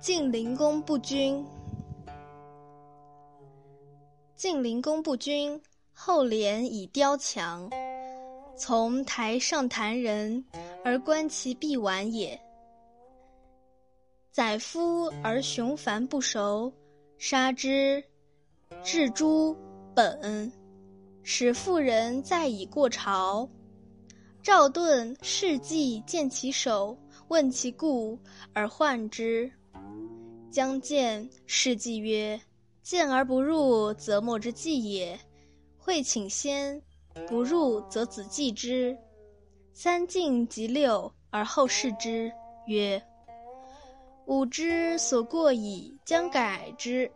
晋灵公不均。晋灵公不均，后廉以雕墙，从台上弹人，而观其必完也。宰夫而雄繁不熟，杀之，置诸本，使妇人再以过朝。赵盾事迹见其手，问其故，而患之。将见事迹曰：“见而不入，则莫之计也。会请先，不入则子继之。三进及六，而后视之，曰：‘吾之所过矣，将改之。’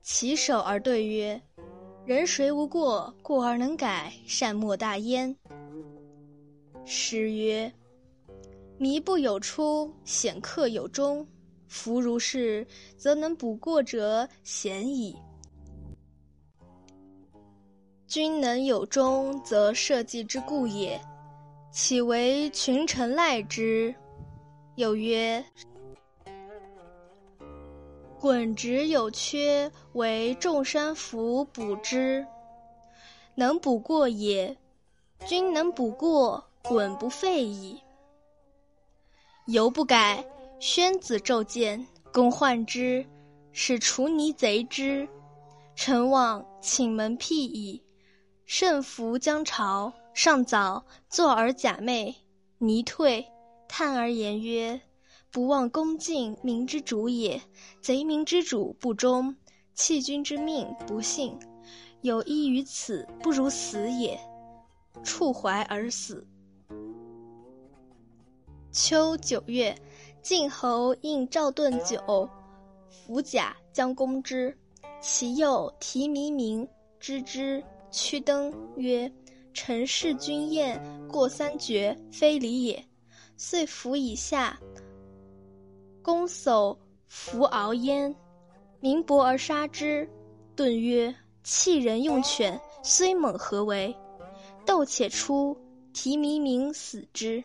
其首而对曰：‘人谁无过？过而能改，善莫大焉。’诗曰：‘迷不有出，显客有终。’夫如是，则能补过者贤矣。君能有终，则社稷之固也。岂为群臣赖之？有曰：滚直有缺，为众山伏补之，能补过也。君能补过，滚不废矣。犹不改。宣子骤见，公患之，使除泥贼之。臣望请门辟矣。圣服将朝，上早，坐而假寐。泥退，叹而言曰：“不忘恭敬，民之主也。贼民之主不忠，弃君之命不信。有依于此，不如死也。”触怀而死。秋九月。晋侯应赵盾酒，服甲将攻之。其右提弥明知之，屈登曰：“臣事君宴，过三绝，非礼也。”遂伏以下。公叟伏敖焉，民薄而杀之。盾曰：“弃人用犬，虽猛何为？”斗且出，提弥明死之。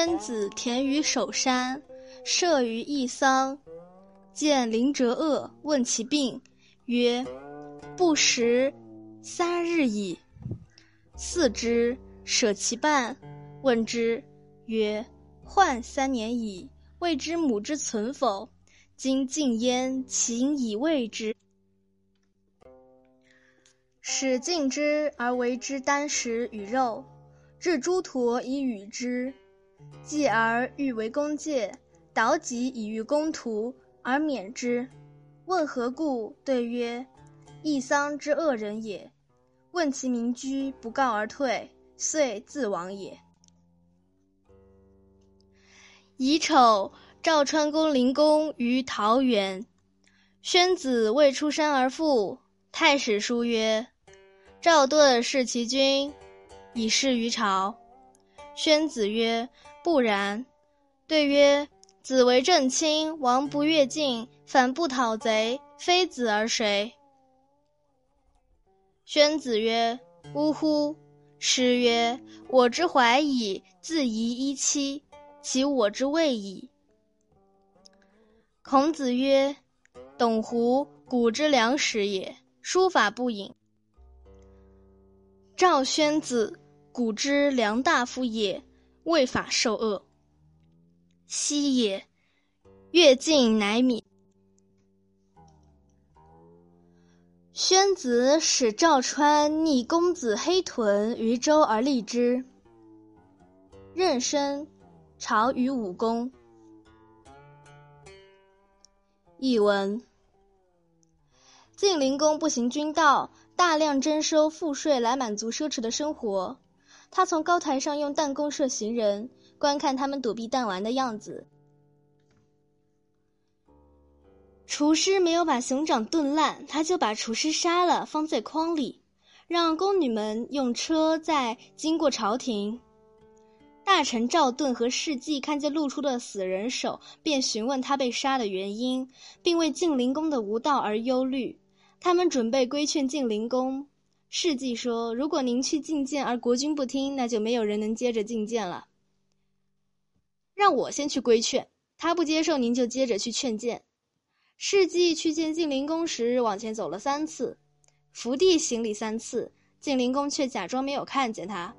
天子田于守山，射于义桑，见邻者恶，问其病，曰：“不食三日矣。”四之，舍其半，问之，曰：“患三年矣，未知母之存否？今尽焉，请以慰之。”使尽之而为之丹食与肉。置诸陀以与之，继而欲为公戒，导己以御公徒而免之。问何故？对曰：义桑之恶人也。问其民居，不告而退，遂自亡也。乙丑，赵川公灵公于桃园。宣子未出山而复。太史书曰：赵盾弑其君。以示于朝，宣子曰：“不然。”对曰：“子为正卿，王不越境，反不讨贼，非子而谁？”宣子曰：“呜呼！”诗曰：“我之怀矣，自夷一妻，其我之谓矣。”孔子曰：“董狐，古之良史也。书法不隐。”赵宣子，古之良大夫也，未法受恶。昔也，越境乃免。宣子使赵川逆公子黑豚于周而立之。壬申，朝于武功。译文：晋灵公不行君道。大量征收赋税来满足奢侈的生活。他从高台上用弹弓射行人，观看他们躲避弹丸的样子。厨师没有把熊掌炖烂，他就把厨师杀了，放在筐里，让宫女们用车载经过朝廷。大臣赵盾和世纪看见露出的死人手，便询问他被杀的原因，并为晋灵公的无道而忧虑。他们准备规劝晋灵公，世纪说：“如果您去觐见，而国君不听，那就没有人能接着觐见了。让我先去规劝，他不接受，您就接着去劝谏。”世纪去见晋灵公时，往前走了三次，伏地行礼三次，晋灵公却假装没有看见他。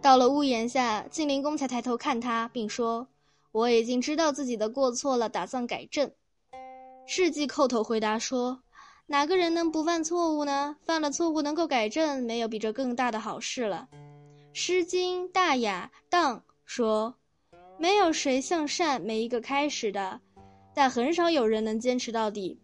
到了屋檐下，晋灵公才抬头看他，并说：“我已经知道自己的过错了，打算改正。”世纪叩头回答说。哪个人能不犯错误呢？犯了错误能够改正，没有比这更大的好事了。《诗经·大雅·荡》说：“没有谁向善没一个开始的，但很少有人能坚持到底。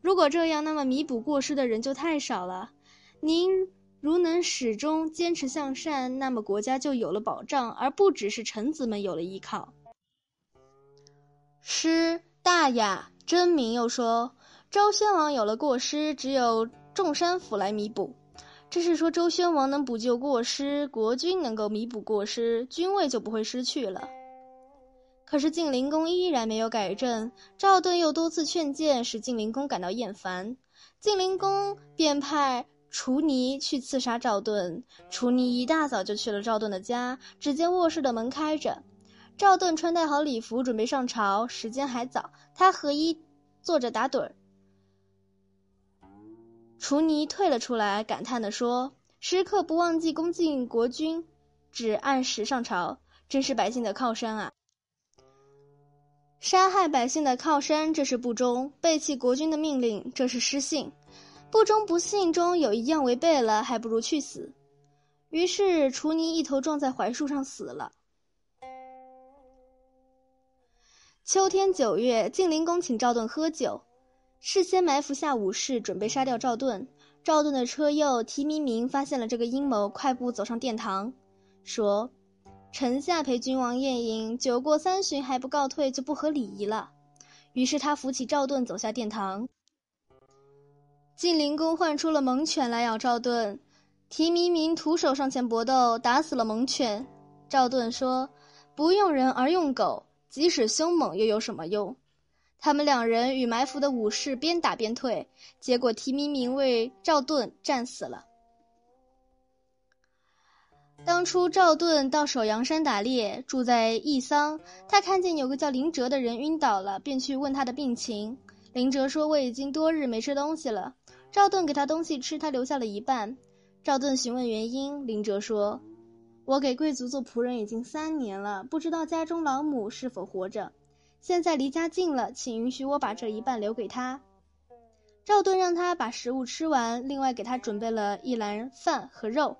如果这样，那么弥补过失的人就太少了。您如能始终坚持向善，那么国家就有了保障，而不只是臣子们有了依靠。”《诗·大雅·真名》又说。周宣王有了过失，只有众山府来弥补。这是说周宣王能补救过失，国君能够弥补过失，君位就不会失去了。可是晋灵公依然没有改正，赵盾又多次劝谏，使晋灵公感到厌烦。晋灵公便派楚尼去刺杀赵盾。楚尼一大早就去了赵盾的家，只见卧室的门开着。赵盾穿戴好礼服，准备上朝，时间还早，他和衣坐着打盹儿。楚尼退了出来，感叹地说：“时刻不忘记恭敬国君，只按时上朝，真是百姓的靠山啊！杀害百姓的靠山，这是不忠；背弃国君的命令，这是失信。不忠不信中有一样违背了，还不如去死。”于是楚尼一头撞在槐树上死了。秋天九月，晋灵公请赵盾喝酒。事先埋伏下武士，准备杀掉赵盾。赵盾的车右提弥明发现了这个阴谋，快步走上殿堂，说：“臣下陪君王宴饮，酒过三巡还不告退，就不合礼仪了。”于是他扶起赵盾走下殿堂。晋灵公唤出了猛犬来咬赵盾，提弥明徒手上前搏斗，打死了猛犬。赵盾说：“不用人而用狗，即使凶猛又有什么用？”他们两人与埋伏的武士边打边退，结果提弥明为赵盾战死了。当初赵盾到首阳山打猎，住在义桑，他看见有个叫林哲的人晕倒了，便去问他的病情。林哲说：“我已经多日没吃东西了。”赵盾给他东西吃，他留下了一半。赵盾询问原因，林哲说：“我给贵族做仆人已经三年了，不知道家中老母是否活着。”现在离家近了，请允许我把这一半留给他。赵盾让他把食物吃完，另外给他准备了一篮饭和肉，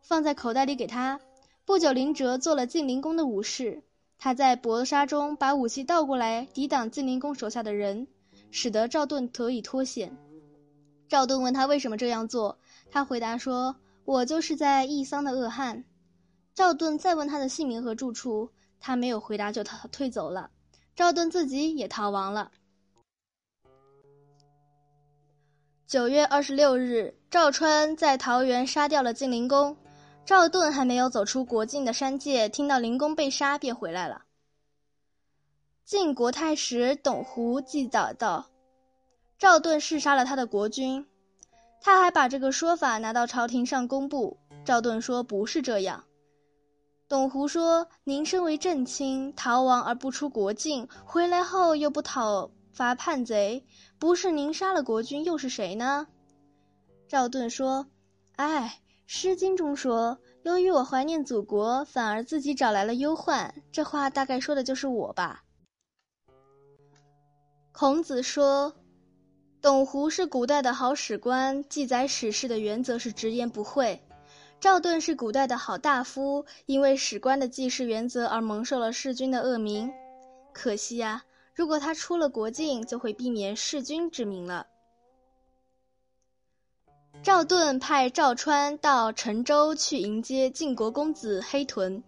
放在口袋里给他。不久，林哲做了晋灵公的武士，他在搏杀中把武器倒过来抵挡晋灵公手下的人，使得赵盾得以脱险。赵盾问他为什么这样做，他回答说：“我就是在义桑的恶汉。”赵盾再问他的姓名和住处，他没有回答就逃退走了。赵盾自己也逃亡了。九月二十六日，赵川在桃园杀掉了晋灵公。赵盾还没有走出国境的山界，听到灵公被杀，便回来了。晋国太史董狐记载道：“赵盾弑杀了他的国君。”他还把这个说法拿到朝廷上公布。赵盾说：“不是这样。”董狐说：“您身为正卿，逃亡而不出国境，回来后又不讨伐叛贼，不是您杀了国君，又是谁呢？”赵盾说：“哎，《诗经》中说，由于我怀念祖国，反而自己找来了忧患。这话大概说的就是我吧。”孔子说：“董狐是古代的好史官，记载史事的原则是直言不讳。”赵盾是古代的好大夫，因为史官的记事原则而蒙受了弑君的恶名。可惜呀，如果他出了国境，就会避免弑君之名了。赵盾派赵川到陈州去迎接晋国公子黑豚，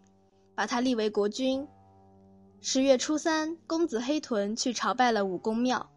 把他立为国君。十月初三，公子黑豚去朝拜了武公庙。